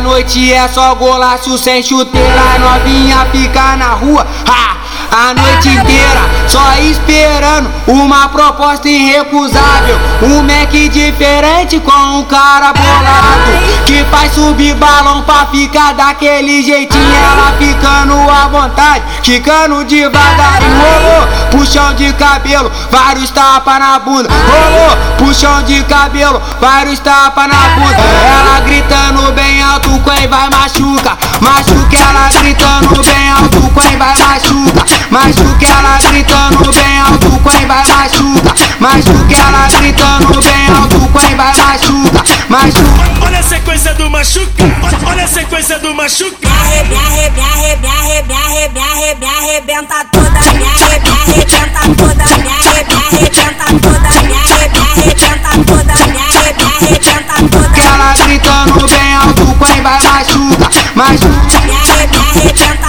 noite é só golaço sem chuteira, novinha fica na rua. Ha! a noite inteira, só esperando uma proposta irrecusável. Um Mac diferente com um cara bolado subir balão pra ficar daquele jeitinho. Ela ficando à vontade, ficando devagar. Rolou, puxão de cabelo, vários tapas na bunda. Rolou, puxão de cabelo, vários tapas na bunda. Ela gritando bem alto, quem vai machuca, machuca. Ela gritando bem alto, quem vai machuca. Machuca ela gritando bem alto, quem vai machuca. Machuca ela gritando bem alto, quem vai machuca. Machuca. Olha a sequência do machuca, olha a sequência do machuca. Arrebenta toda, arrebenta toda, arrebenta toda, arrebenta toda, arrebenta toda. Ela gritando bem alto, quem vai machuca. Machuca. Arrebenta toda, arrebenta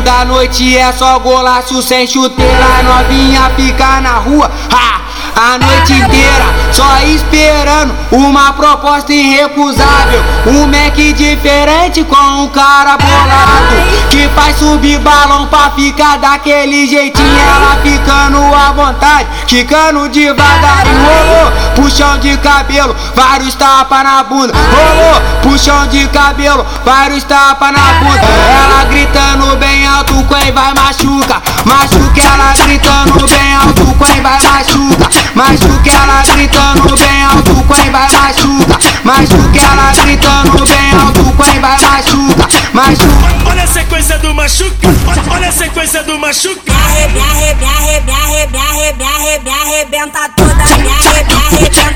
da noite é só golaço sem chuteira, novinha fica na rua. Ha! a noite inteira, só esperando uma proposta irrecusável. Um Mac diferente com um cara bolado que faz subir balão pra ficar daquele jeitinho. Ela ficando à vontade, ficando devagar. Rolou, puxão de cabelo, vários tapas na bunda. Rolou, puxão de cabelo, vários tapas na bunda. Ela gritando Machuca ela gritando bem alto, quem vai machuca. que ela gritando bem alto, quem vai machuca. que ela gritando bem alto, quem vai machuca. Machuca. Olha a sequência do machuca. Olha a sequência do machuca. Arrebenta toda, arrebenta